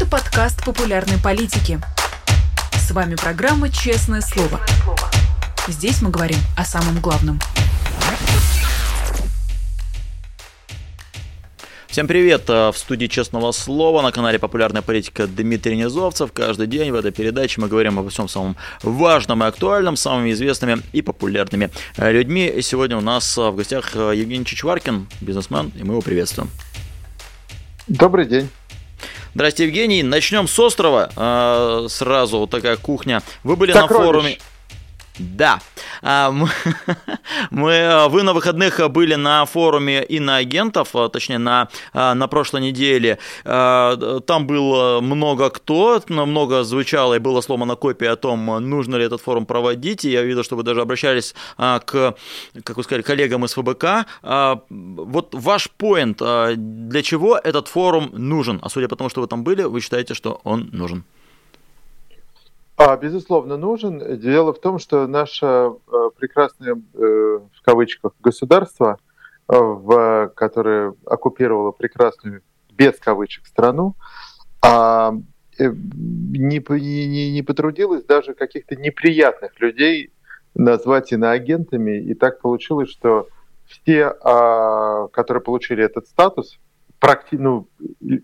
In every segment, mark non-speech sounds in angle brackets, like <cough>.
Это подкаст популярной политики. С вами программа «Честное слово». Здесь мы говорим о самом главном. Всем привет! В студии Честного Слова на канале Популярная политика Дмитрий Низовцев. Каждый день в этой передаче мы говорим обо всем самом важном и актуальном, самыми известными и популярными людьми. И сегодня у нас в гостях Евгений Чичваркин, бизнесмен, и мы его приветствуем. Добрый день. Здрасте, Евгений. Начнем с острова. А, сразу вот такая кухня. Вы были Сокровищ. на форуме. Да. А, мы, <laughs> мы, вы на выходных были на форуме иноагентов, а, точнее, на, а, на прошлой неделе. Там было много кто, много звучало и было сломана копия о том, нужно ли этот форум проводить. И я видел, что вы даже обращались к, как вы сказали, коллегам из ФБК. Вот ваш поинт, для чего этот форум нужен? А судя по тому, что вы там были, вы считаете, что он нужен? А, безусловно, нужен. Дело в том, что наше э, прекрасное, э, в кавычках, государство, э, в, которое оккупировало прекрасную, без кавычек, страну, а, не, не, не потрудилось даже каких-то неприятных людей назвать иноагентами. И так получилось, что все, а, которые получили этот статус, практи, ну,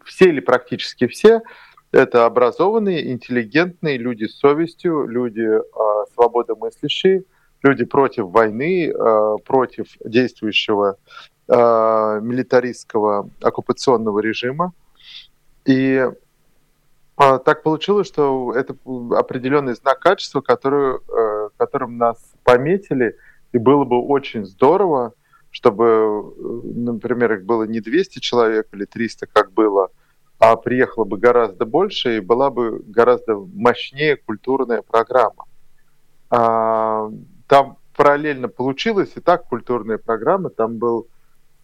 все или практически все, это образованные, интеллигентные люди с совестью, люди э, свободомыслящие, люди против войны, э, против действующего э, милитаристского оккупационного режима. И э, так получилось, что это определенный знак качества, который, э, которым нас пометили, и было бы очень здорово, чтобы, например, их было не 200 человек или 300, как было, а приехало бы гораздо больше и была бы гораздо мощнее культурная программа. А, там параллельно получилась и так культурная программа. Там был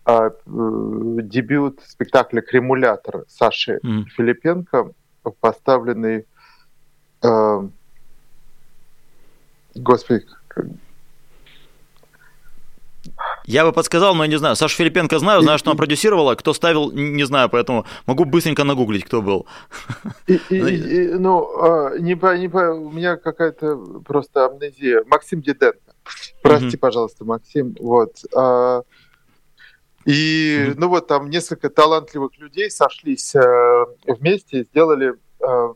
а, э, дебют спектакля «Кремулятор» Саши mm. Филипенко, поставленный... А, господи, я бы подсказал, но я не знаю. Сашу Филипенко знаю, знаю, что она продюсировала. Кто ставил, не знаю, поэтому могу быстренько нагуглить, кто был. И, и, и, ну, а, не, по, не по, у меня какая-то просто амнезия. Максим Диденко. Прости, пожалуйста, Максим. Вот. А, и, ну вот, там несколько талантливых людей сошлись э, вместе и сделали э,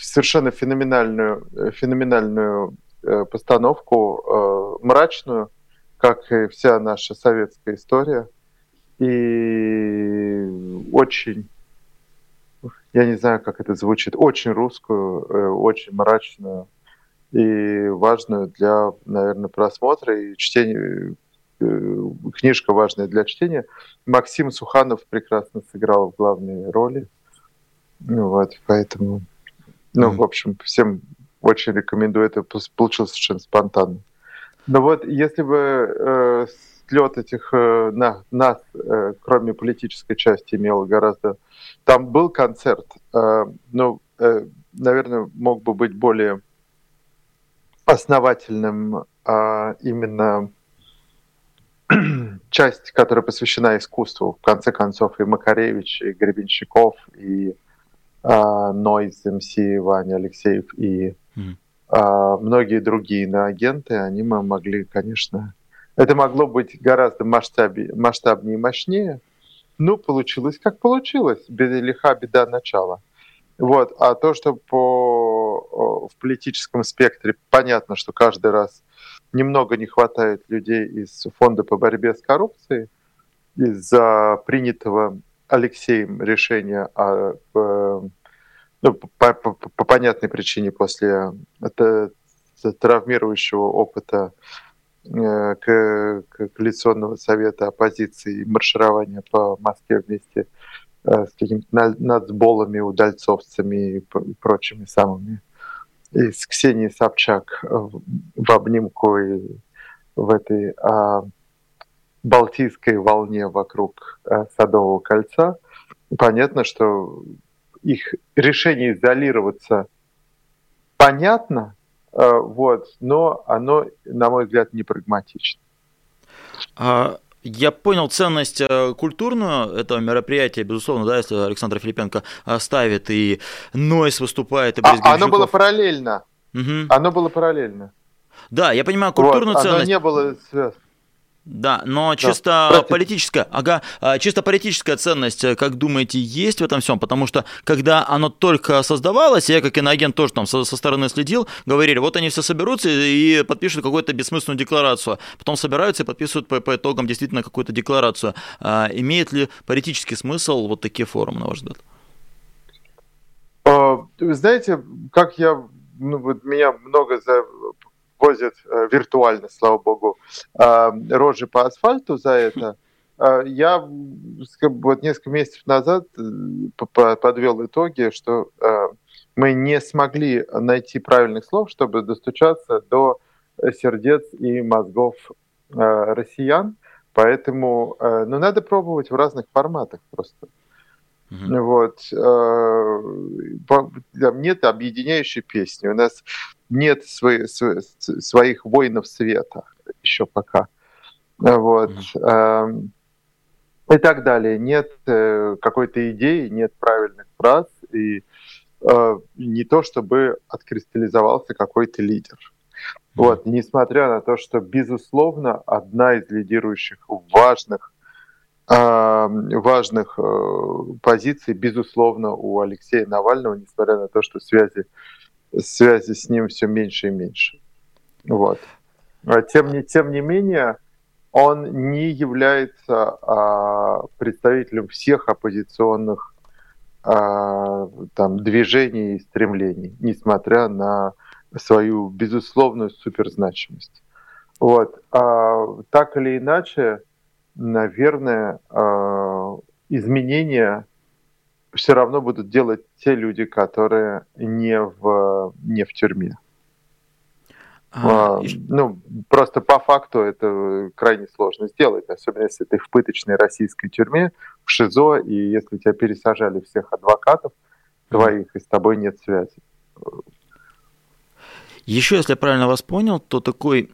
совершенно феноменальную, феноменальную э, постановку, мрачную, как и вся наша советская история. И очень, я не знаю, как это звучит, очень русскую, э, очень мрачную и важную для, наверное, просмотра и чтения. Э, книжка важная для чтения. Максим Суханов прекрасно сыграл в главной роли. Ну вот, поэтому, ну, mm-hmm. в общем, всем очень рекомендую. Это получилось совершенно спонтанно. Ну вот, если бы э, слет этих э, на, нас, э, кроме политической части, имел гораздо... Там был концерт, э, ну, э, наверное, мог бы быть более основательным э, именно <clears throat> часть, которая посвящена искусству. В конце концов, и Макаревич, и Гребенщиков, и э, МС, Ваня Алексеев, и mm. А многие другие иноагенты, они мы могли, конечно... Это могло быть гораздо масштабнее, масштабнее и мощнее. Ну, получилось как получилось. Беда лиха, беда начала. Вот. А то, что по, в политическом спектре понятно, что каждый раз немного не хватает людей из фонда по борьбе с коррупцией из-за принятого Алексеем решения о ну, по, по, по понятной причине после это, травмирующего опыта э, к, к коалиционного совета оппозиции марширования по Москве вместе э, с какими-то нацболами, удальцовцами и прочими самыми. И с Ксенией Собчак в обнимку и в этой а, балтийской волне вокруг а, Садового кольца. Понятно, что их решение изолироваться понятно, э, вот, но оно, на мой взгляд, не прагматично. А, Я понял ценность э, культурную этого мероприятия, безусловно, да, если Александр Филипенко ставит и Нойс выступает, и Борис а, Оно было параллельно. Угу. Оно было параллельно. Да, я понимаю культурную вот, ценность. Оно не было связано. Да, но чисто да, политическая, ага, а, чисто политическая ценность, э, как думаете, есть в этом всем? Потому что когда оно только создавалось, я как иноагент тоже там со, со стороны следил, говорили, вот они все соберутся и подпишут какую-то бессмысленную декларацию, потом собираются и подписывают по, по итогам действительно какую-то декларацию. А, имеет ли политический смысл вот такие форумы, на ваш взгляд? А, вы знаете, как я, ну вот меня много за возят э, виртуально, слава богу, э, рожи по асфальту за это. Э, я вот несколько месяцев назад подвел итоги, что мы не смогли найти правильных слов, чтобы достучаться до сердец и мозгов россиян. Поэтому ну, надо пробовать в разных форматах просто. Mm-hmm. Вот. Нет объединяющей песни. У нас нет свои, своих воинов света еще пока. Вот. Mm-hmm. И так далее. Нет э, какой-то идеи, нет правильных фраз, и э, не то, чтобы откристаллизовался какой-то лидер. Mm-hmm. Вот, несмотря на то, что, безусловно, одна из лидирующих важных важных э, позиций, безусловно, у Алексея Навального, несмотря на то, что связи связи с ним все меньше и меньше. Вот. А тем не, тем не менее, он не является а, представителем всех оппозиционных а, там, движений и стремлений, несмотря на свою безусловную суперзначимость. Вот. А, так или иначе, наверное, а, изменения все равно будут делать те люди, которые не в, не в тюрьме. А, а, ну, просто по факту это крайне сложно сделать, особенно если ты в пыточной российской тюрьме, в ШИЗО, и если тебя пересажали всех адвокатов твоих, и с тобой нет связи. Еще, если я правильно вас понял, то такое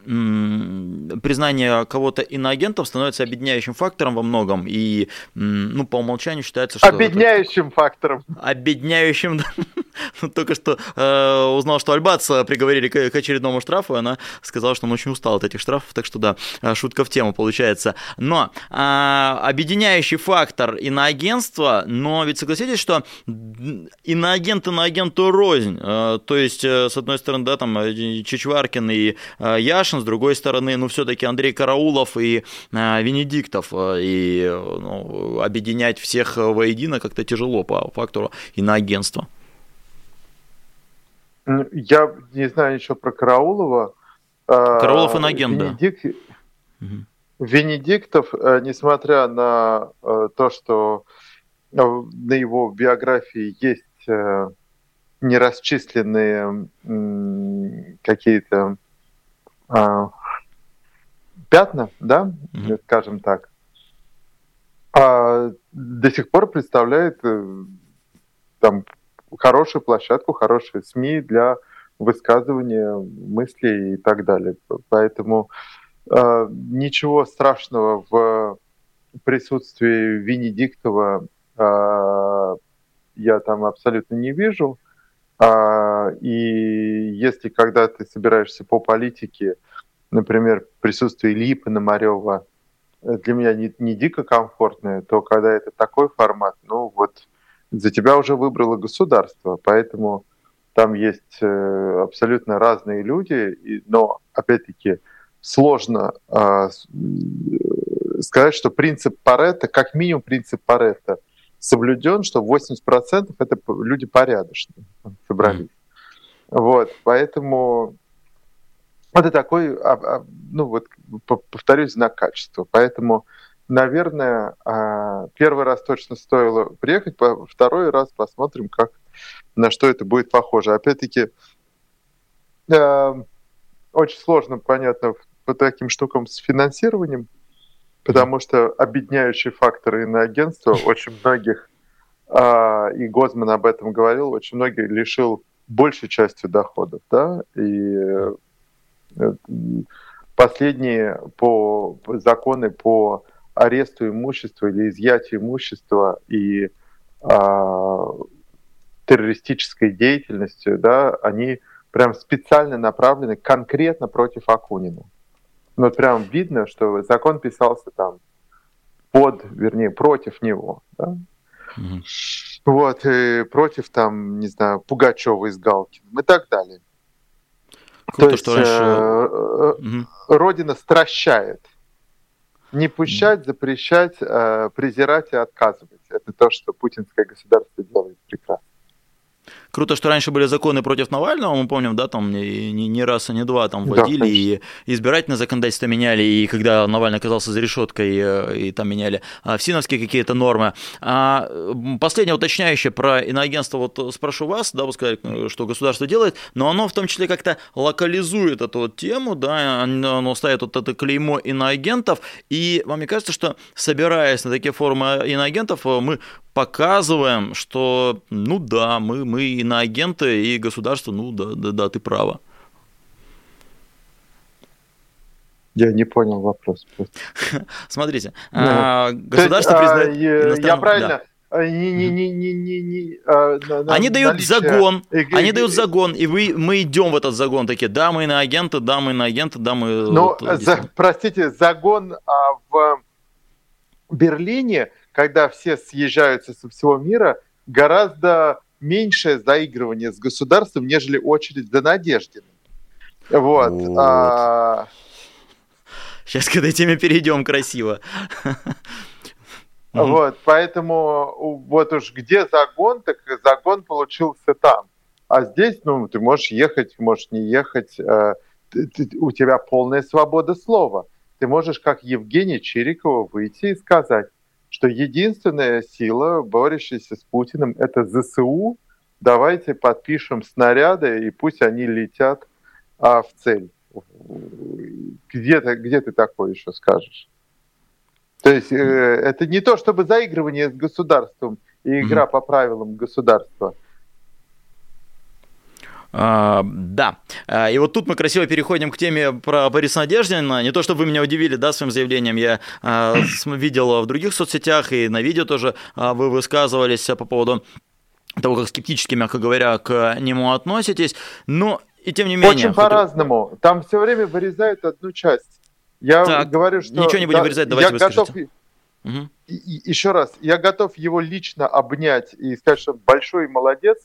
признание кого-то иноагентом становится объединяющим фактором во многом, и ну, по умолчанию считается, что... Объединяющим фактором. Объединяющим, <laughs> ну, только что э, узнал, что Альбац приговорили к, к очередному штрафу, и она сказала, что он очень устал от этих штрафов, так что да, э, шутка в тему получается. Но э, объединяющий фактор иноагентства, но ведь согласитесь, что иноагент иноагенту рознь, э, то есть, э, с одной стороны, да, там Э, Чичваркин и э, Яшин, с другой стороны, ну, все-таки Андрей Караулов и э, Венедиктов, и ну, объединять всех воедино как-то тяжело по фактору иноагентства. Я не знаю еще про Караулова. Караулов иноагент, Венедик... да. Венедиктов, несмотря на то, что на его биографии есть нерасчисленные какие-то а, пятна, да, mm-hmm. скажем так, а до сих пор представляет э, там хорошую площадку, хорошие СМИ для высказывания мыслей и так далее. Поэтому э, ничего страшного в присутствии Венедиктова э, я там абсолютно не вижу. А, и если когда ты собираешься по политике, например, присутствие Ильи Пономарева э, для меня не, не дико комфортное, то когда это такой формат, ну вот за тебя уже выбрало государство, поэтому там есть э, абсолютно разные люди, но опять-таки сложно э, сказать, что принцип Паретта, как минимум принцип Паретта, соблюден, что 80% это люди порядочные собрались. Mm. Вот, поэтому это такой, а, а, ну вот, повторюсь, знак качества. Поэтому, наверное, а, первый раз точно стоило приехать, второй раз посмотрим, как, на что это будет похоже. Опять-таки, очень сложно, понятно, по таким штукам с финансированием, потому что объединяющие факторы иноагентства очень многих, а, и Гозман об этом говорил, очень многих лишил большей частью доходов, да, и э, последние по законы по аресту имущества или изъятию имущества и а, террористической деятельностью, да, они прям специально направлены конкретно против Акунина. Вот прям видно, что закон писался там под, вернее, против него. Да? Угу. Вот, и против там, не знаю, Пугачева из Галкина и так далее. Круто, То есть, что раньше... угу. Родина стращает. Не пущать, запрещать, э, презирать и отказывать. Это то, что путинское государство делает прекрасно. Круто, что раньше были законы против Навального, мы помним, да, там не, не раз, а не два там вводили, да, и избирательное законодательство меняли, и когда Навальный оказался за решеткой, э, и там меняли а, ФСИНовские какие-то нормы. А последнее уточняющее про иноагентство, вот спрошу вас, да, вы сказали, э, что государство делает, но оно в том числе как-то локализует эту вот тему, да, оно ставит вот это клеймо иноагентов, и вам не кажется, что собираясь на такие форумы иноагентов, мы показываем, что, ну да, мы, мы на агенты, и государство, ну да, да, да, ты права. Я не понял вопрос. <laughs> Смотрите, а, государство признает... Я правильно... Не, не, не, не, не, не, а, на, они дают наличие... загон, они дают загон, и вы, мы идем в этот загон, такие, да, мы на агенты, да, мы на агенты, да, мы... Ну, вот, за, простите, загон а, в Берлине когда все съезжаются со всего мира, гораздо меньшее заигрывание с государством, нежели очередь за Надеждиным. Вот. вот. А... Сейчас к этой теме перейдем красиво. Вот, поэтому вот уж где загон, так загон получился там. А здесь, ну, ты можешь ехать, можешь не ехать, э, у тебя полная свобода слова. Ты можешь, как Евгения Чирикова, выйти и сказать, что единственная сила, борющаяся с Путиным, это ЗСУ. Давайте подпишем снаряды, и пусть они летят а, в цель. Где ты, где ты такое еще скажешь? То есть э, это не то, чтобы заигрывание с государством и игра mm-hmm. по правилам государства – а, да. А, и вот тут мы красиво переходим к теме про Бориса Надеждина. Не то, чтобы вы меня удивили, да, своим заявлением. Я а, видел в других соцсетях и на видео тоже а, вы высказывались по поводу того, как скептически, мягко говоря, к нему относитесь. Но и тем не менее... Очень по-разному. Там все время вырезают одну часть. Я так, говорю, что... Ничего не будем да, вырезать, давайте я готов... Угу. И, и, еще раз, я готов его лично обнять и сказать, что большой молодец,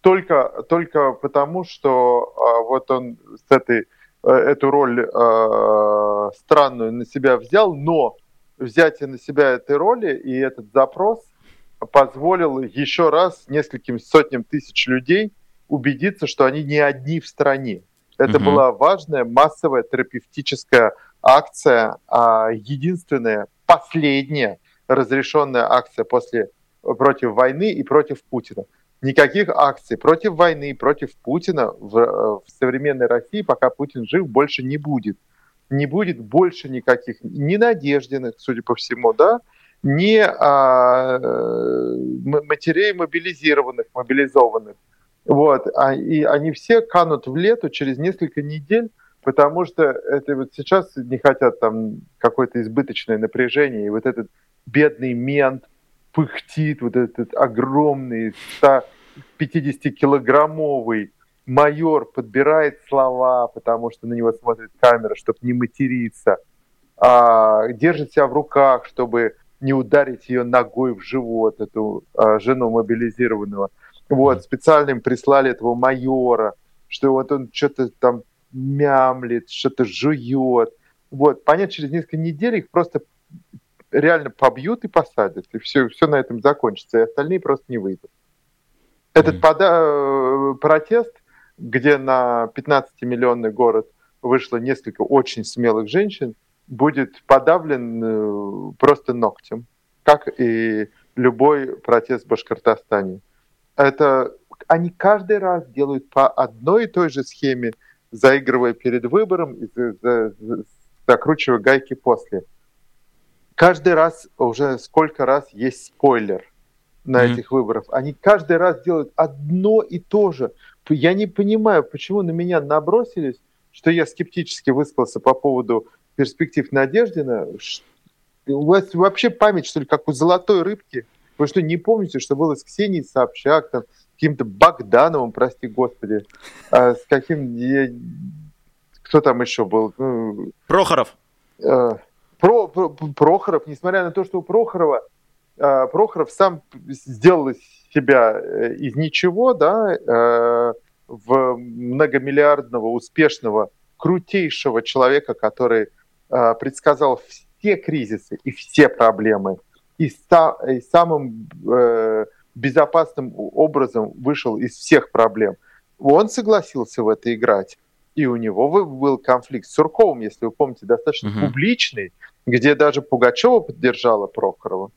только, только потому, что а, вот он с этой, э, эту роль а, странную на себя взял, но взятие на себя этой роли и этот запрос позволил еще раз нескольким сотням тысяч людей убедиться, что они не одни в стране. Это угу. была важная массовая терапевтическая акция, а единственная, последняя разрешенная акция после против войны и против Путина никаких акций против войны, против Путина в, э, в современной России, пока Путин жив, больше не будет. Не будет больше никаких ни надежденных, судя по всему, да, ни а, матерей мобилизированных, мобилизованных. Вот. А, и они все канут в лету через несколько недель, потому что это вот сейчас не хотят там какое-то избыточное напряжение, и вот этот бедный мент – пыхтит вот этот огромный 150-килограммовый майор, подбирает слова, потому что на него смотрит камера, чтобы не материться, а, держит себя в руках, чтобы не ударить ее ногой в живот, эту а, жену мобилизированного. Вот, специально им прислали этого майора, что вот он что-то там мямлит, что-то жует. Вот, понятно, через несколько недель их просто реально побьют и посадят, и все, все на этом закончится, и остальные просто не выйдут. Этот mm пода- э, протест, где на 15-миллионный город вышло несколько очень смелых женщин, будет подавлен э, просто ногтем, как и любой протест в Башкортостане. Это они каждый раз делают по одной и той же схеме, заигрывая перед выбором и закручивая гайки после каждый раз, уже сколько раз есть спойлер на mm-hmm. этих выборах. Они каждый раз делают одно и то же. Я не понимаю, почему на меня набросились, что я скептически высказался по поводу перспектив Надеждина. у вас вообще память, что ли, как у золотой рыбки? Вы что, не помните, что было с Ксенией Собчак, там, каким-то Богдановым, прости господи, а с каким... Кто там еще был? Ну, Прохоров. Э, про, про, Прохоров, несмотря на то, что у Прохорова э, Прохоров сам сделал из себя э, из ничего, да, э, в многомиллиардного, успешного, крутейшего человека, который э, предсказал все кризисы и все проблемы, и, са, и самым э, безопасным образом вышел из всех проблем. Он согласился в это играть. И у него был конфликт с Сурковым, если вы помните, достаточно угу. публичный, где даже Пугачева поддержала Прохорова.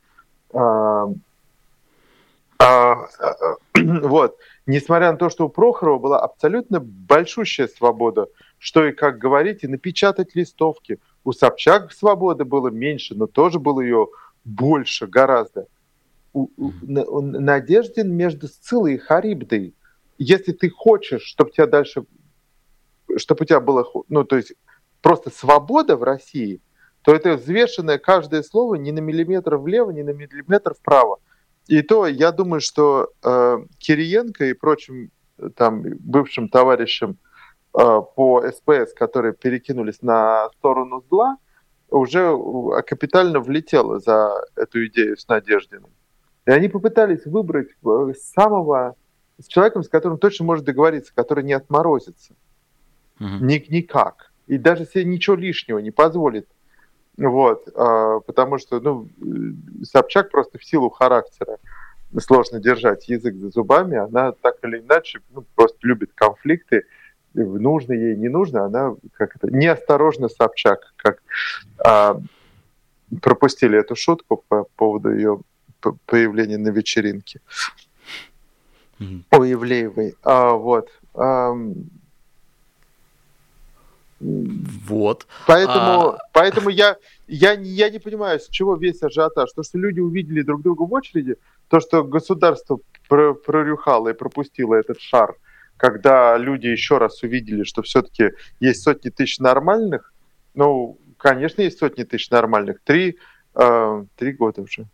А, а, а, <clears throat> вот. Несмотря на то, что у Прохорова была абсолютно большущая свобода, что и как говорить, и напечатать листовки. У Собчак свободы было меньше, но тоже было ее больше гораздо. У, у, Надеждин между Сцилой и Харибдой. Если ты хочешь, чтобы тебя дальше, чтобы у тебя было, ну, то есть просто свобода в России, то это взвешенное каждое слово ни на миллиметр влево, ни на миллиметр вправо. И то я думаю, что э, Кириенко и прочим э, там бывшим товарищам э, по СПС, которые перекинулись на сторону зла, уже э, капитально влетело за эту идею с Надеждиным. И они попытались выбрать э, самого с человеком, с которым точно может договориться, который не отморозится. Uh-huh. Ник- никак. И даже себе ничего лишнего не позволит вот, а, потому что, ну, Собчак просто в силу характера сложно держать язык за зубами, она так или иначе ну, просто любит конфликты, нужно ей, не нужно, она как это, неосторожно Собчак, как а, пропустили эту шутку по поводу ее появления на вечеринке. Mm-hmm. У Евлеевой. А, вот. А, вот. Поэтому, а... поэтому я, я, я не понимаю, с чего весь ажиотаж. То, что люди увидели друг друга в очереди, то, что государство прорюхало и пропустило этот шар, когда люди еще раз увидели, что все-таки есть сотни тысяч нормальных, ну, конечно, есть сотни тысяч нормальных. Три, э, три года уже.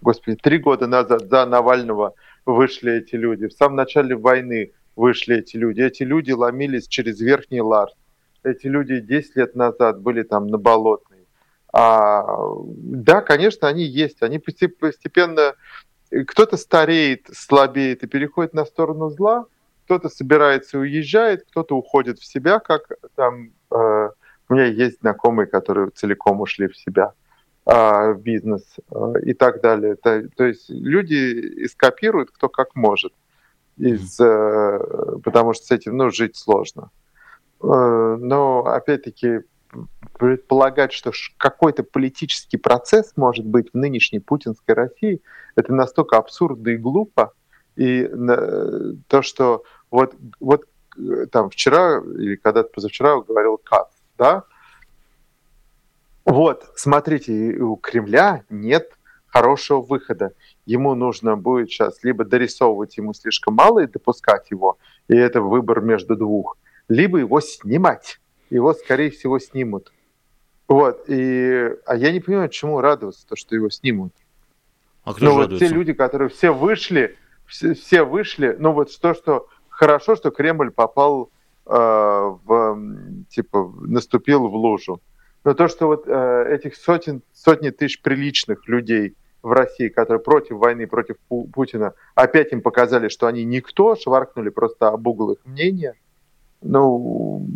Господи, три года назад за Навального вышли эти люди. В самом начале войны вышли эти люди. Эти люди ломились через Верхний Ларс эти люди 10 лет назад были там на Болотной. А, да, конечно, они есть. Они постепенно... Кто-то стареет, слабеет и переходит на сторону зла, кто-то собирается и уезжает, кто-то уходит в себя, как там... Э, у меня есть знакомые, которые целиком ушли в себя э, в бизнес э, и так далее. Это, то есть люди скопируют кто как может, из, э, потому что с этим ну, жить сложно. Э, но, опять-таки, предполагать, что какой-то политический процесс может быть в нынешней путинской России, это настолько абсурдно и глупо. И то, что вот, вот э, там вчера или когда-то позавчера говорил Кац, да, вот, смотрите, у Кремля нет хорошего выхода. Ему нужно будет сейчас либо дорисовывать ему слишком мало и допускать его, и это выбор между двух, либо его снимать. Его, скорее всего, снимут. Вот. И... А я не понимаю, чему радоваться, то, что его снимут. А кто ну, вот радуется? те люди, которые все вышли, все, все вышли, ну вот то, что хорошо, что Кремль попал э, в, типа, наступил в лужу. Но то, что вот э, этих сотен, сотни тысяч приличных людей в России, которые против войны, против Путина, опять им показали, что они никто, шваркнули просто об угол их мнения – ну,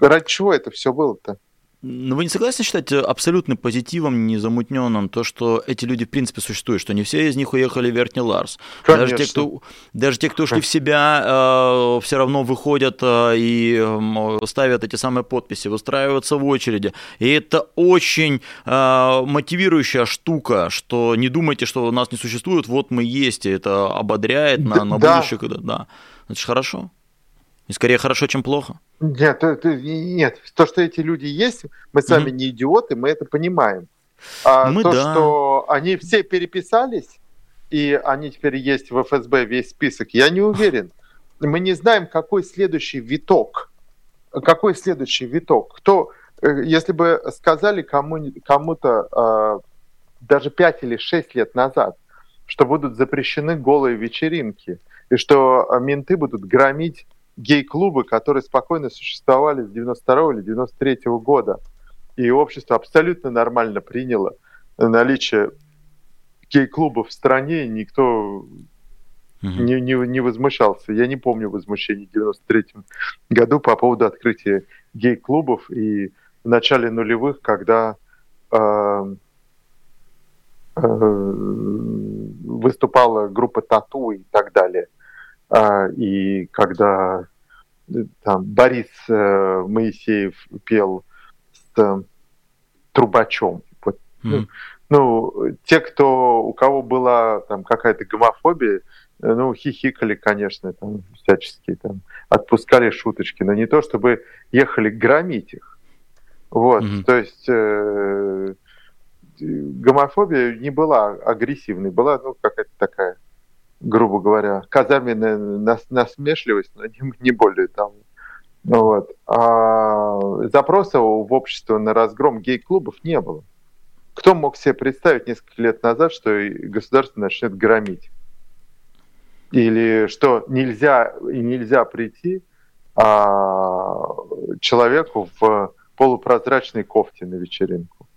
ради чего это все было-то? Но вы не согласны считать абсолютно позитивом, незамутненным то, что эти люди в принципе существуют, что не все из них уехали в Верхний Ларс. Конечно. Даже те, кто, даже те, кто ушли в <laughs> себя, э, все равно выходят э, и э, ставят эти самые подписи, выстраиваются в очереди. И это очень э, мотивирующая штука, что не думайте, что нас не существует, вот мы есть, и это ободряет на, на да. будущее. Да. Это же хорошо. И скорее хорошо, чем плохо. Нет, нет, то, что эти люди есть, мы сами mm не идиоты, мы это понимаем. А мы то, да. что они все переписались, и они теперь есть в ФСБ весь список, я не уверен. Мы не знаем, какой следующий виток. Какой следующий виток? Кто, если бы сказали кому, кому-то э, даже 5 или 6 лет назад, что будут запрещены голые вечеринки, и что менты будут громить гей-клубы, которые спокойно существовали с 92 или 93 года, и общество абсолютно нормально приняло наличие гей-клубов в стране, и никто не, не, не возмущался. Я не помню возмущений в 93 году по поводу открытия гей-клубов и в начале нулевых, когда э, э, выступала группа Тату и так далее. Э, и когда э, там Борис э, Моисеев пел с э, трубачом. Вот, mm-hmm. ну, те, кто, у кого была там какая-то гомофобия, ну, хихикали, конечно, там всячески там отпускали шуточки, но не то, чтобы ехали громить их. Вот, mm-hmm. то есть э, гомофобия не была агрессивной, была, ну, какая-то такая, грубо говоря, казарменная нас, насмешливость, но не, не более того. Вот. А запроса в общество на разгром гей-клубов не было. Кто мог себе представить несколько лет назад, что государство начнет громить? или что нельзя и нельзя прийти а, человеку в полупрозрачной кофте на вечеринку.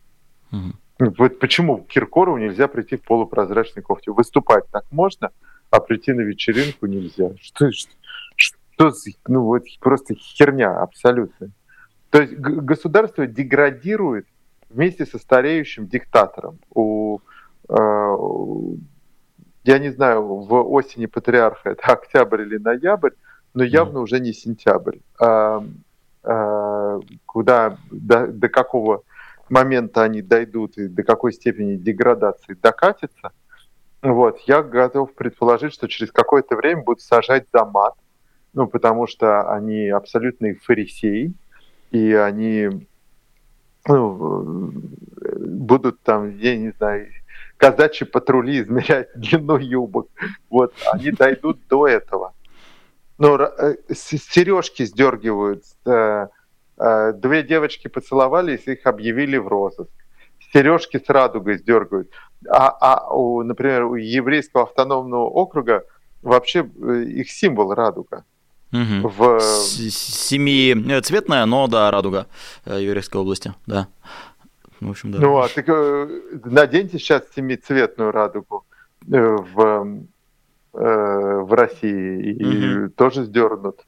Угу. Вот почему Киркорову нельзя прийти в полупрозрачной кофте? Выступать так можно, а прийти на вечеринку нельзя. Что, что, что ну вот просто херня абсолютно. То есть государство деградирует вместе со стареющим диктатором. У, э, я не знаю, в осени патриарха это октябрь или ноябрь, но явно mm. уже не сентябрь. А, а, куда, до, до какого момента они дойдут и до какой степени деградации докатятся, вот, я готов предположить, что через какое-то время будут сажать за мат, ну, потому что они абсолютные фарисеи, и они ну, будут там, я не знаю, казачьи патрули измерять длину юбок. Вот, они дойдут до этого. Э, сережки сдергивают. Э, две девочки поцеловались, их объявили в розыск. Сережки с радугой сдергивают. А, а у, например, у еврейского автономного округа вообще их символ радуга. Угу. В... Семицветная, но да, радуга еврейской области, да. В общем, да. Ну, а так э, наденьте сейчас семицветную радугу э, в, э, в России и угу. тоже сдернут.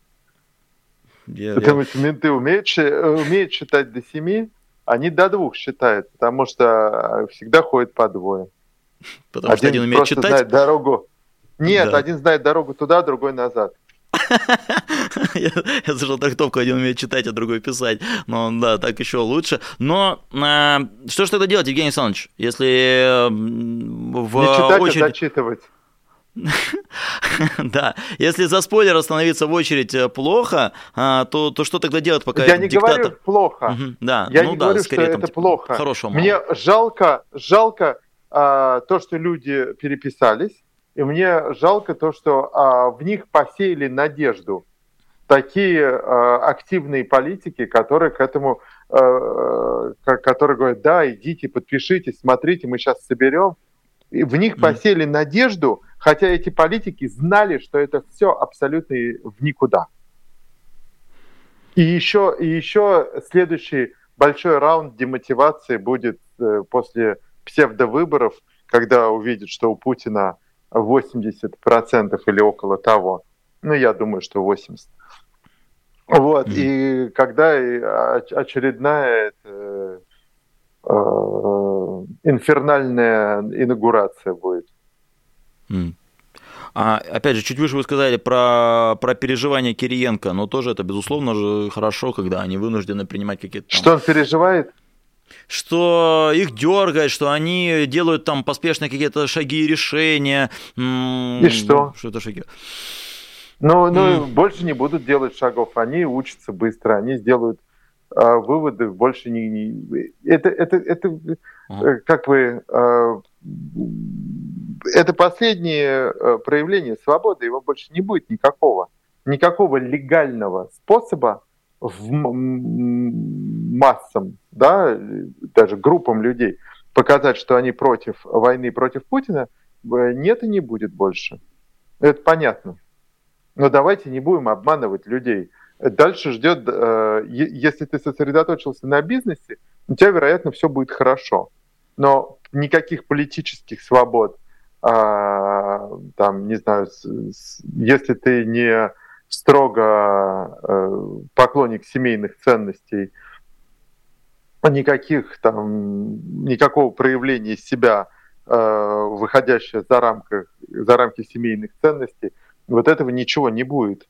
Я, потому я... что менты умеют, умеют считать до семи, они до двух считают, потому что всегда ходят по двое. Потому один что один умеет читать? знает дорогу. Нет, да. один знает дорогу туда, другой назад. <laughs> я, слышал трактовку, один умеет читать, а другой писать. Но да, так еще лучше. Но а, что же тогда делать, Евгений Александрович, если в Не читать, а зачитывать. <laughs> да, если за спойлер остановиться в очередь э, плохо, а, то, то что тогда делать, пока Я не диктатор... говорю плохо. Угу, да, Я ну, не да, говорю, что там, это типа, плохо. Хорошо, Мне жалко, жалко а, то, что люди переписались, и мне жалко то, что а, в них посеяли надежду такие а, активные политики, которые к этому, а, которые говорят, да, идите, подпишитесь, смотрите, мы сейчас соберем. В них посеяли надежду, хотя эти политики знали, что это все абсолютно в никуда. И еще, и еще следующий большой раунд демотивации будет э, после псевдовыборов, когда увидят, что у Путина 80% или около того. Ну, я думаю, что 80%. Вот, mm-hmm. и когда очередная э, э, инфернальная инаугурация будет. Mm. А, опять же, чуть выше вы сказали про, про переживания Кириенко, но тоже это, безусловно, же хорошо, когда они вынуждены принимать какие-то... Там... Что он переживает? что их дергает, что они делают там поспешные какие-то шаги и решения. И что? Что это шаги? Ну, ну mm. больше не будут делать шагов, они учатся быстро, они сделают э, выводы, больше не... не... Это, это, это mm. как бы... Э, это последнее э, проявление свободы, его больше не будет никакого. Никакого легального способа в массам, да, даже группам людей, показать, что они против войны, против Путина, э, нет и не будет больше. Это понятно. Но давайте не будем обманывать людей. Дальше ждет, э, если ты сосредоточился на бизнесе, у тебя, вероятно, все будет хорошо. Но никаких политических свобод, а, там, не знаю, если ты не строго э, поклонник семейных ценностей, никаких там, никакого проявления себя, э, выходящего за, рамки, за рамки семейных ценностей, вот этого ничего не будет.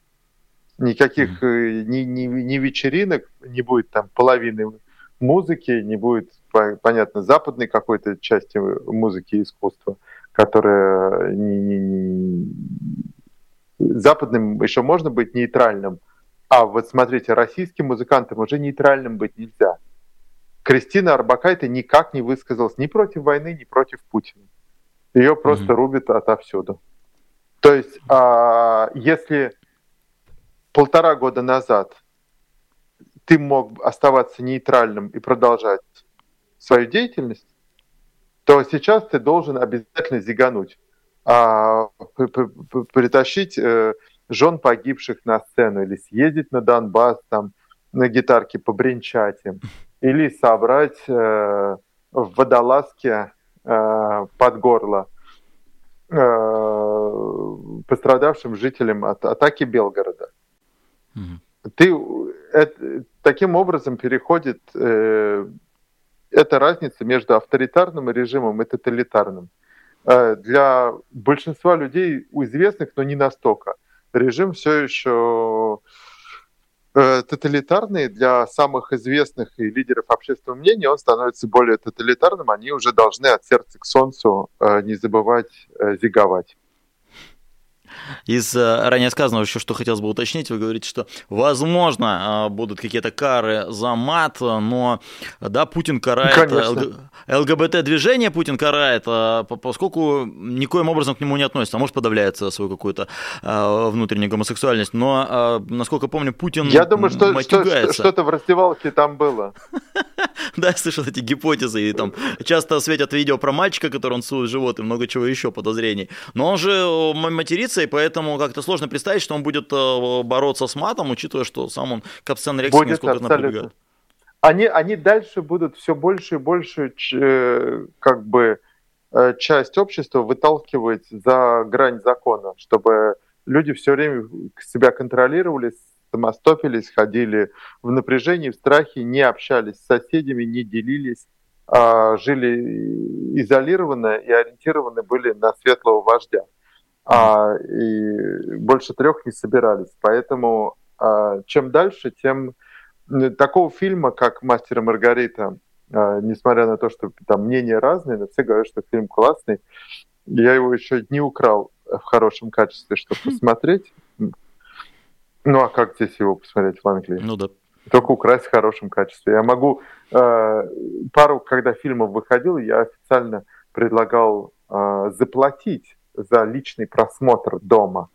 Никаких mm-hmm. ни, ни, ни вечеринок, не будет там половины музыки, не будет, понятно, западной какой-то части музыки и искусства, которая не, не, не... западным еще можно быть нейтральным, а вот смотрите, российским музыкантам уже нейтральным быть нельзя. Кристина Арбакайте никак не высказалась ни против войны, ни против Путина. Ее просто mm-hmm. рубит отовсюду. То есть, а, если полтора года назад ты мог оставаться нейтральным и продолжать свою деятельность, то сейчас ты должен обязательно зигануть, а, притащить э, жен погибших на сцену или съездить на Донбасс там на гитарке побренчать им, <laughs> или собрать э, в водолазке э, под горло э, пострадавшим жителям от атаки Белгорода. Mm-hmm. Ты это, таким образом переходит э, эта разница между авторитарным режимом и тоталитарным. Э, для большинства людей известных, но не настолько. Режим все еще э, тоталитарный для самых известных и лидеров общественного мнения, он становится более тоталитарным, они уже должны от сердца к солнцу э, не забывать зиговать. Из э, ранее сказанного еще, что хотелось бы уточнить, вы говорите, что возможно э, будут какие-то кары за мат, но да, Путин карает ЛГБТ-движение, Путин карает, поскольку никоим образом к нему не относится, а может подавляет свою какую-то э, внутреннюю гомосексуальность, но, насколько помню, Путин Я думаю, что, что, что-то в раздевалке там было. <laughs> <laughs> Да, я слышал эти гипотезы, и там часто светят видео про мальчика, который он целует живот, и много чего еще подозрений. Но он же матерится, и поэтому как-то сложно представить, что он будет э, бороться с матом, учитывая, что сам он к обсценной реакции несколько напрягает. Они, они дальше будут все больше и больше э, как бы э, часть общества выталкивать за грань закона, чтобы люди все время себя контролировали, самостопились, ходили в напряжении, в страхе, не общались с соседями, не делились, а жили изолированно и ориентированы были на светлого вождя а, и больше трех не собирались. Поэтому а, чем дальше, тем такого фильма, как «Мастер и Маргарита», а, несмотря на то, что там мнения разные, но все говорят, что фильм классный, я его еще не украл в хорошем качестве, чтобы <laughs> посмотреть. Ну а как здесь его посмотреть в Англии? Ну да. Только украсть в хорошем качестве. Я могу э, пару, когда фильмов выходил, я официально предлагал э, заплатить за личный просмотр дома.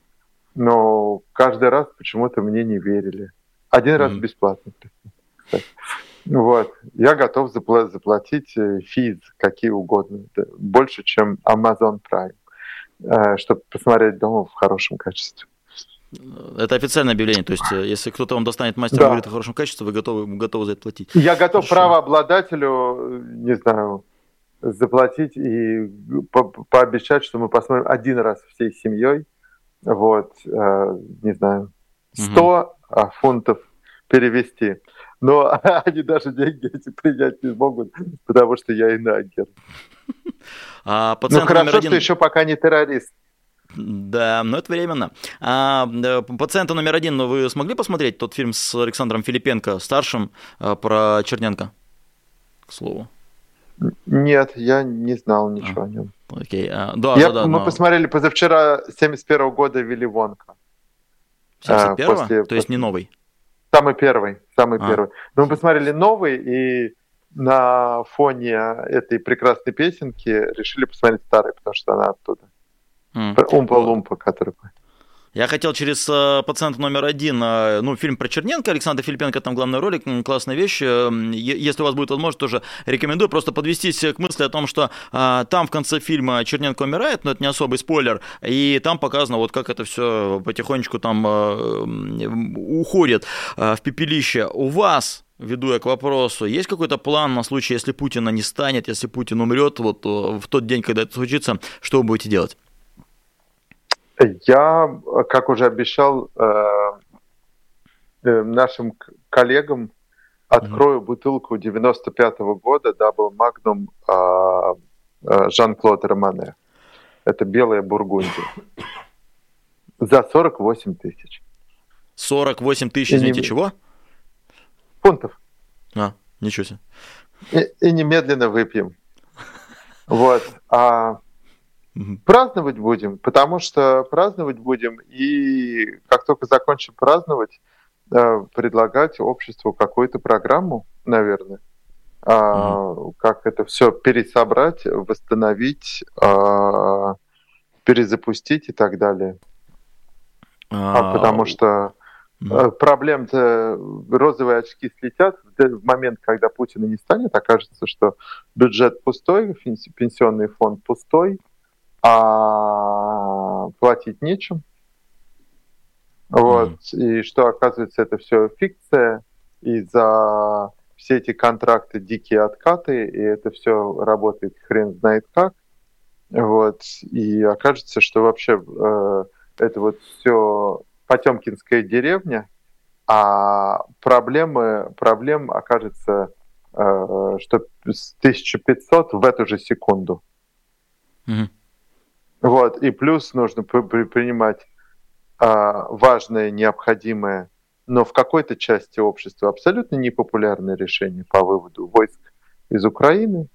Но каждый раз почему-то мне не верили. Один mm-hmm. раз бесплатно. Вот. Я готов заплатить э, физ какие угодно. Больше, чем Amazon Prime, э, чтобы посмотреть дома в хорошем качестве. Это официальное объявление, то есть э, если кто-то вам достанет мастер да. говорит в хорошем качестве, вы готовы, готовы за это платить. Я готов Хорошо. правообладателю, не знаю, заплатить и по пообещать, что мы посмотрим один раз всей семьей. Вот, э, не знаю, 100 угу. фунтов перевести. Но <laughs> они даже деньги эти принять не могут, потому что я инагер. А, ну хорошо, один... что еще пока не террорист. Да, но это временно. А, пациента номер один, вы смогли посмотреть тот фильм с Александром Филипенко, старшим, э, про Черненко, к слову? Нет, я не знал ничего а, о нем. Окей, а, да, я, да, да. Мы но... посмотрели позавчера 71 года Вилли Вонка. 71 а, после... То есть не новый? Самый первый, самый а. первый. Но мы посмотрели новый, и на фоне этой прекрасной песенки решили посмотреть старый, потому что она оттуда. Mm. Умпа-лумпа, который... Я хотел через э, пациента номер один, э, ну, фильм про Черненко, Александр Филипенко, там главный ролик, классная вещь. Э, если у вас будет возможность, тоже рекомендую просто подвестись к мысли о том, что там в конце фильма Черненко умирает, но это не особый спойлер, и там показано вот как это все потихонечку там уходит в пепелище. У вас веду я к вопросу, есть какой-то план на случай, если Путина не станет, если Путин умрет, вот в тот день, когда это случится, что вы будете делать? Я, как уже обещал э, э, нашим коллегам, открою mm-hmm. бутылку 95-го года Double Magnum э, Жан-Клод Романе. Это белая бургундия. За 48 тысяч. 48 тысяч, извините, не... чего? Фунтов. А, ничего себе. И, и немедленно выпьем. Вот. А Праздновать будем, потому что праздновать будем, и как только закончим праздновать, э, предлагать обществу какую-то программу, наверное, mm как это все пересобрать, восстановить, а, перезапустить и так далее. А, потому что mm проблем-то розовые очки слетят. В момент, когда Путина не станет, окажется, что бюджет пустой, пенсионный фонд пустой, а платить нечем. Вот. Mm. И что, оказывается, это все фикция, и за все эти контракты дикие откаты, и это все работает хрен знает как. Вот. И окажется, что вообще э, это вот все Потемкинская деревня, а проблемы, проблем окажется, э, что с 1500 в эту же секунду. Mm-hmm. Вот, и плюс нужно принимать а, важное, необходимое, но в какой-то части общества абсолютно непопулярное решение по выводу войск из Украины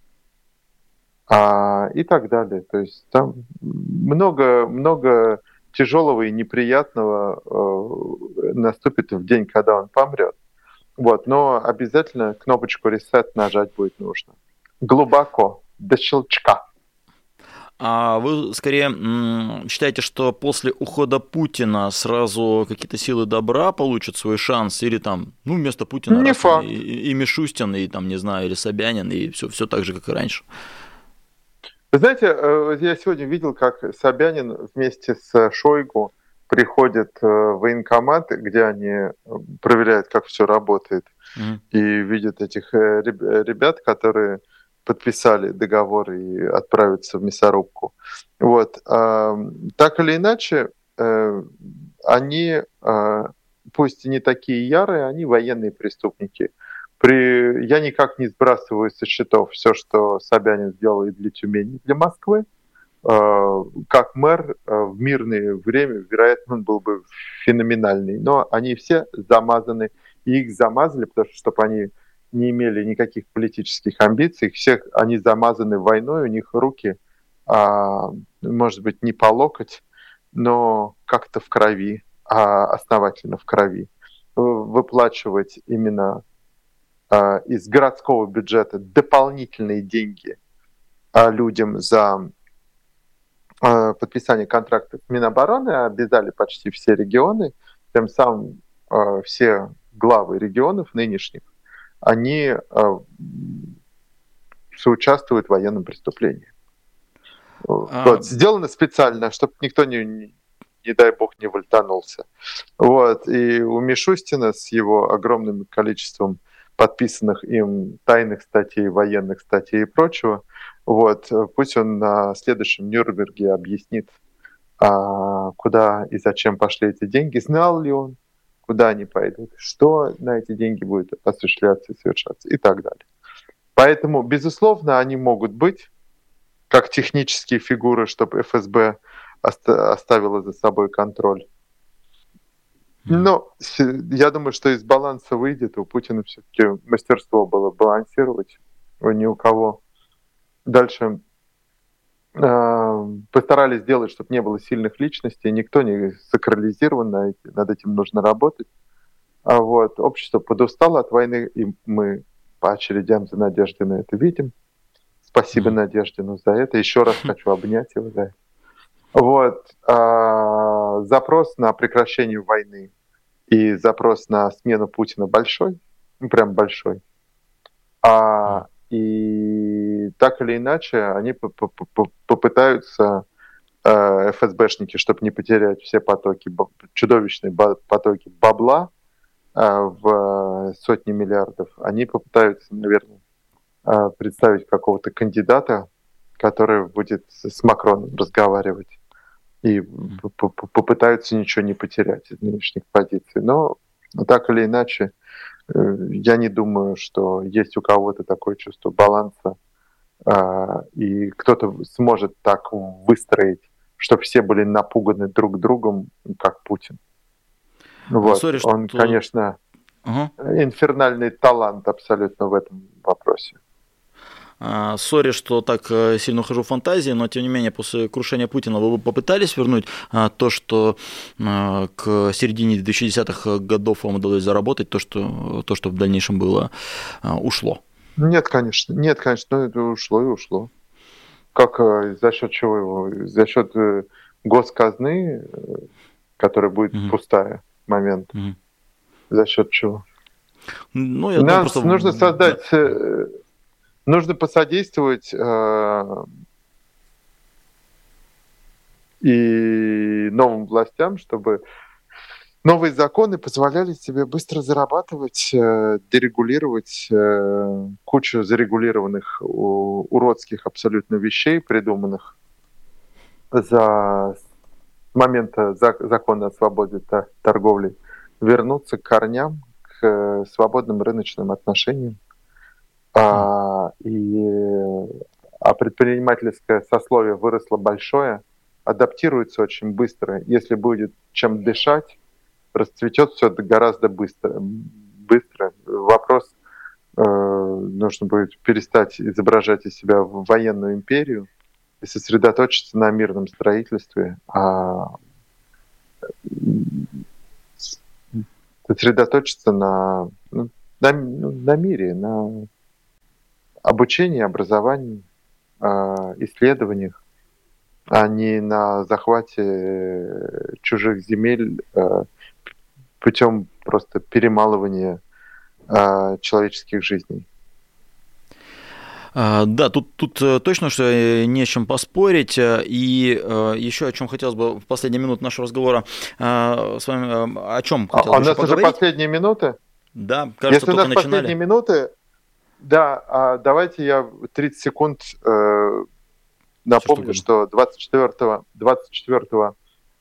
а, и так далее. То есть там много, много тяжелого и неприятного э, наступит в день, когда он помрет. Вот, но обязательно кнопочку reset нажать будет нужно. Глубоко, до щелчка. А вы скорее считаете, что после ухода Путина сразу какие-то силы добра получат свой шанс, или там, ну, вместо Путина не факт. И, и Мишустин, и там, не знаю, или Собянин, и все, все так же, как и раньше? Вы знаете, э, я сегодня видел, как Собянин вместе с Шойгу приходит э, в военкомат, где они э, проверяют, как все работает, mm-hmm. и видят этих ребят, которые подписали договор и отправятся в мясорубку. Вот. Так или иначе, э, они, э, пусть и не такие ярые, они военные преступники. При... Я никак не сбрасываю со счетов все, что Собянин сделал и для Тюмени, и для Москвы. Э, как мэр в мирное время, вероятно, он был бы феноменальный. Но они все замазаны, и их замазали, потому что, чтобы они не имели никаких политических амбиций, всех они замазаны войной, у них руки, а, может быть, не по локоть, но как-то в крови, а основательно в крови. Выплачивать именно а, из городского бюджета дополнительные деньги а, людям за а, подписание контракта Минобороны обязали почти все регионы, тем самым а, все главы регионов нынешних они э, соучаствуют в военном преступлении. А... Вот, сделано специально, чтобы никто не, не, дай бог, не вольтанулся. Вот. И у Мишустина с его огромным количеством подписанных им тайных статей, военных статей и прочего, вот, пусть он на следующем Нюрнберге объяснит, а, куда и зачем пошли эти деньги, знал ли он, куда они пойдут, что на эти деньги будет осуществляться и совершаться и так далее. Поэтому, безусловно, они могут быть как технические фигуры, чтобы ФСБ оставила за собой контроль. Но я думаю, что из баланса выйдет. У Путина все-таки мастерство было балансировать. Ни у кого. Дальше постарались сделать, чтобы не было сильных личностей. Никто не сакрализирован, над этим нужно работать. А вот, общество подустало от войны, и мы по очередям за Надеждиной это видим. Спасибо. Надеждину за это. Еще раз <laughs> хочу обнять его за это. Вот. А, запрос на прекращение войны и запрос на смену Путина большой, ну, прям большой. А, и так или иначе они попытаются э, ФСБшники, чтобы не потерять все потоки, чудовищные потоки бабла э, в сотни миллиардов, они попытаются, наверное, э, представить какого-то кандидата, который будет с Макроном разговаривать и попытаются ничего не потерять из нынешних позиций. Но так или иначе, э, я не думаю, что есть у кого-то такое чувство баланса, а, и кто-то сможет так выстроить, чтобы все были напуганы друг другом, как Путин. Вот. Sorry, Он, что... конечно, угу. инфернальный талант абсолютно в этом вопросе. А, сори, что так э, сильно ухожу в фантазии, но тем не менее, после крушения Путина вы бы попытались вернуть а, то, что а, к середине 2010-х годов вам удалось заработать, то, что, то, что в дальнейшем было, ушло? Нет, конечно. Нет, конечно, но это ушло и ушло. Как э, за счет чего его? За счет э, госказны, которая будет угу. пустая в момент. Угу. За счет чего? Ну, я Нам просто... нужно создать да нужно посодействовать э, и новым властям, чтобы новые законы позволяли себе быстро зарабатывать, э, дерегулировать э, кучу зарегулированных уродских абсолютно вещей, придуманных за момента закона о свободе торговли, вернуться к корням, к свободным рыночным отношениям. А, и, а предпринимательское сословие выросло большое, адаптируется очень быстро. Если будет чем дышать, расцветет все гораздо быстро. быстро. Вопрос, э, нужно будет перестать изображать из себя военную империю и сосредоточиться на мирном строительстве, а сосредоточиться на, ну, на, ну, на мире, на обучении, образовании, а, исследованиях, а не на захвате чужих земель а, путем просто перемалывания а, человеческих жизней. Да, тут, тут э, точно, что э, не о чем поспорить. И э, еще о чем хотелось бы в последние минуты нашего разговора с вами, о чем хотелось а, У нас поговорить. уже последние минуты? Да, кажется, Если у нас начинали. последние минуты, да, а давайте я 30 секунд э, напомню, что 24, 24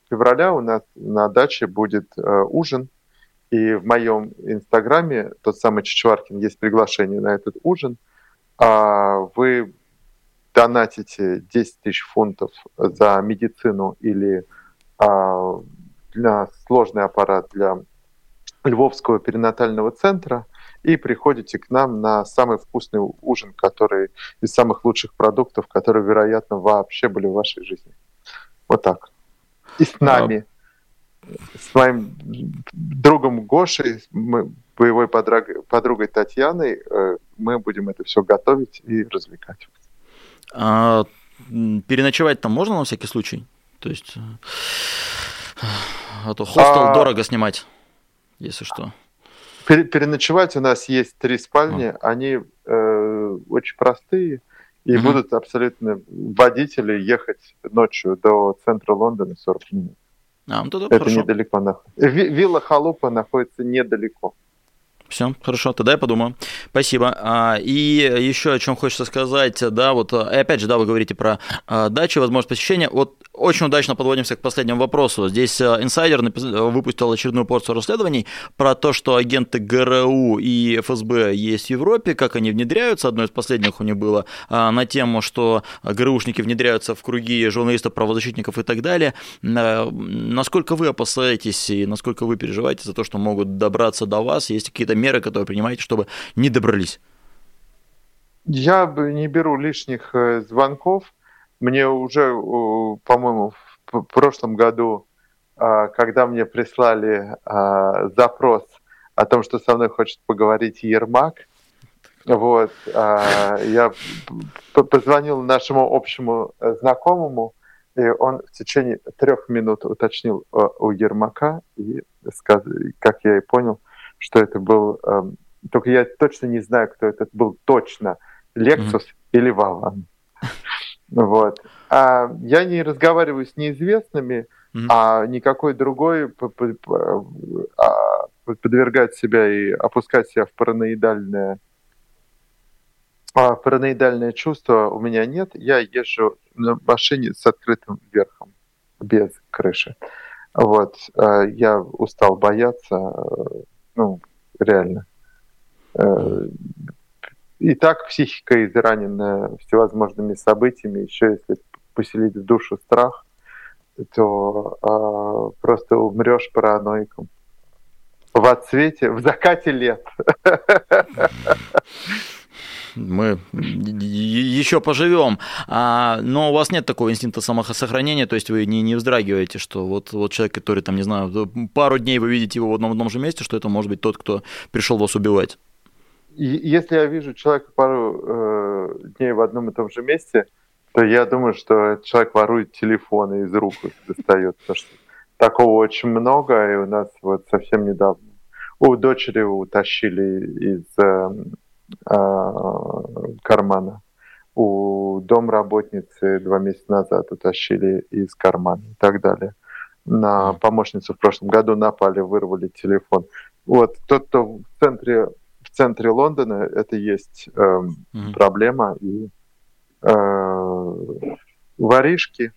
февраля у нас на даче будет э, ужин, и в моем инстаграме, тот самый Чичваркин, есть приглашение на этот ужин. А вы донатите 10 тысяч фунтов за медицину или а, для сложный аппарат для Львовского перинатального центра – и приходите к нам на самый вкусный ужин, который из самых лучших продуктов, которые, вероятно, вообще были в вашей жизни. Вот так. И с нами, с моим другом Гошей, мы, боевой подругой, подругой Татьяной, э, мы будем это все готовить и развлекать. А переночевать там можно на всякий случай? То есть, а то хостел а... дорого снимать, если что переночевать у нас есть три спальни, mm. они э, очень простые, и mm-hmm. будут абсолютно водители ехать ночью до центра Лондона 40 минут. А, ну, Это хорошо. недалеко. Вилла Халупа находится недалеко. Все, хорошо, тогда я подумаю. Спасибо. А, и еще о чем хочется сказать, да, вот, и опять же, да, вы говорите про а, дачи, возможность посещения. Вот очень удачно подводимся к последнему вопросу. Здесь а, инсайдер выпустил очередную порцию расследований про то, что агенты ГРУ и ФСБ есть в Европе, как они внедряются. Одно из последних у них было на тему, что ГРУшники внедряются в круги журналистов, правозащитников и так далее. Насколько вы опасаетесь и насколько вы переживаете за то, что могут добраться до вас? Есть какие-то меры, которые принимаете, чтобы не добрались? Я не беру лишних э, звонков. Мне уже, по-моему, в прошлом году, а, когда мне прислали а, запрос о том, что со мной хочет поговорить Ермак, вот, а, я позвонил нашему общему знакомому, И он в течение трех минут уточнил у Ермака, и как я и понял, что это был... Эм, только я точно не знаю, кто это был точно, Lexus mm-hmm. или Валан. Вот. А я не разговариваю с неизвестными, mm-hmm. а никакой другой а, подвергать себя и опускать себя в параноидальное а параноидальное чувство у меня нет. Я езжу на машине с открытым верхом, без крыши. Вот. А я устал бояться, ну, реально. Э, и так психика изранена всевозможными событиями, еще если поселить в душу страх, то а, просто умрешь параноиком. В отсвете, в закате лет. <laughs> мы еще поживем. А, но у вас нет такого инстинкта самосохранения, то есть вы не, не вздрагиваете, что вот, вот человек, который, там, не знаю, пару дней вы видите его в одном, в одном же месте, что это может быть тот, кто пришел вас убивать. Если я вижу человека пару э, дней в одном и том же месте, то я думаю, что человек ворует телефоны из рук достает, потому что такого очень много, и у нас вот совсем недавно у дочери утащили из э, кармана. У домработницы два месяца назад утащили из кармана и так далее. На помощницу в прошлом году напали, вырвали телефон. Вот тот, кто в центре, в центре Лондона, это есть э, mm-hmm. проблема. И э, воришки.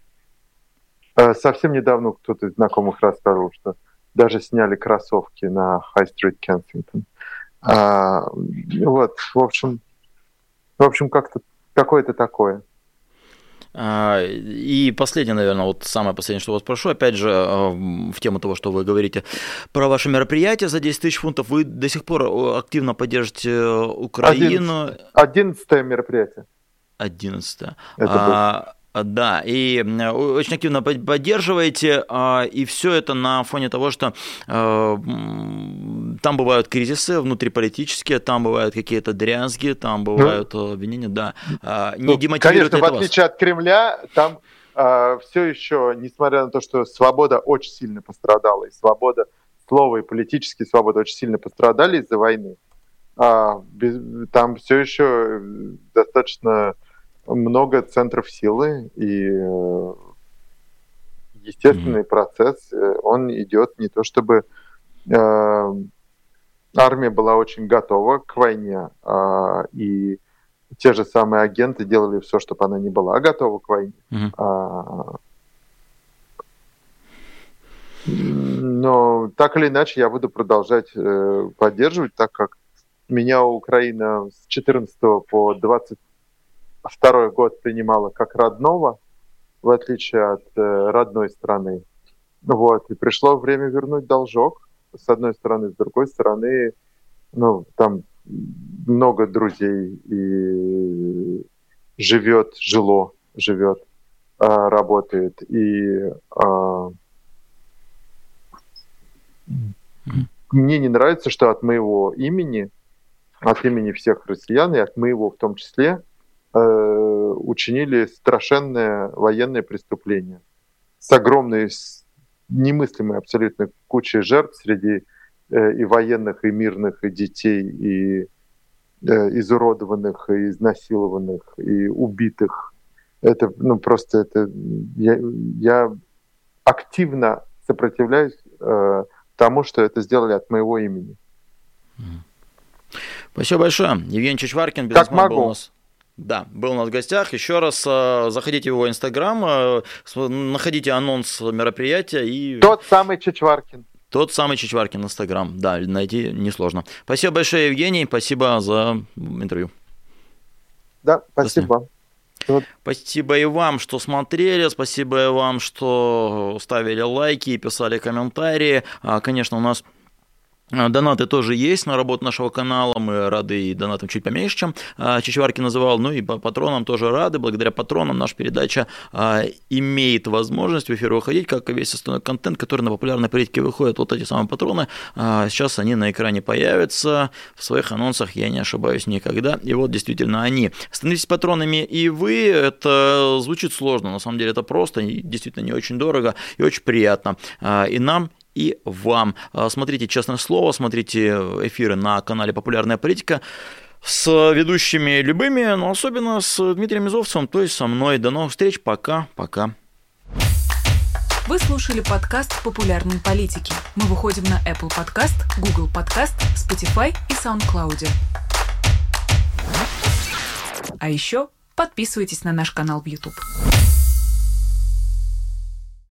Э, совсем недавно кто-то из знакомых рассказывал, что даже сняли кроссовки на High Street Kensington. А, вот, в общем, в общем, как-то какое-то такое. А, и последнее, наверное, вот самое последнее, что вас прошу, опять же, а, в тему того, что вы говорите про ваше мероприятие за 10 тысяч фунтов, вы до сих пор э, активно поддержите э, Украину. Одиннадцатое мероприятие. Одиннадцатое. А, да, и очень активно поддерживаете, а, и все это на фоне того, что а, там бывают кризисы внутриполитические, там бывают какие-то дрязги, там ну, бывают ну, обвинения, да. А, не ну, Конечно, в отличие вас. от Кремля, там все еще, несмотря на то, что свобода очень сильно пострадала, и свобода слова и политические свободы очень сильно пострадали из-за войны, там все еще достаточно много центров силы, и э, естественный mm-hmm. процесс, э, он идет не то чтобы э, армия была очень готова к войне, э, и те же самые агенты делали все, чтобы она не была готова к войне. Mm-hmm. А, но так или иначе я буду продолжать э, поддерживать, так как меня Украина с 14 по 20 второй год принимала как родного, в отличие от э, родной страны. Вот, и пришло время вернуть должок, с одной стороны, с другой стороны, ну, там много друзей и живет, жило, живет, а, работает. И а, мне не нравится, что от моего имени, от имени всех россиян и от моего в том числе, Э, учинили страшенное военное преступление с огромной, с немыслимой абсолютно кучей жертв среди э, и военных, и мирных, и детей, и э, изуродованных, и изнасилованных, и убитых. Это, ну, просто это... Я, я активно сопротивляюсь э, тому, что это сделали от моего имени. Спасибо большое. Евгений Чичваркин, бизнесмен как могу. был у нас да, был у нас в гостях. Еще раз э, заходите в его инстаграм, э, находите анонс мероприятия и... Тот самый Чичваркин. Тот самый Чичваркин инстаграм. Да, найти несложно. Спасибо большое, Евгений. Спасибо за интервью. Да, спасибо. Спасибо и вам, что смотрели, спасибо и вам, что ставили лайки и писали комментарии. А, конечно, у нас донаты тоже есть на работу нашего канала. Мы рады и донатам чуть поменьше, чем а, Чичварки называл. Ну и по патронам тоже рады. Благодаря патронам наша передача а, имеет возможность в эфир выходить, как и весь остальной контент, который на популярной политике выходит. Вот эти самые патроны. Сейчас они на экране появятся. В своих анонсах я не ошибаюсь никогда. И вот действительно они. Становитесь патронами и вы. Это звучит сложно. На самом деле это просто, действительно не очень дорого и очень приятно. И нам, и вам. А, смотрите «Честное слово», смотрите эфиры на канале «Популярная политика» с ведущими любыми, но особенно с Дмитрием Изовцевым, то есть со мной. До новых встреч, пока-пока. Вы слушали подкаст «Популярные политики». Мы выходим на Apple Podcast, Google Podcast, Spotify и SoundCloud. А еще подписывайтесь на наш канал в YouTube.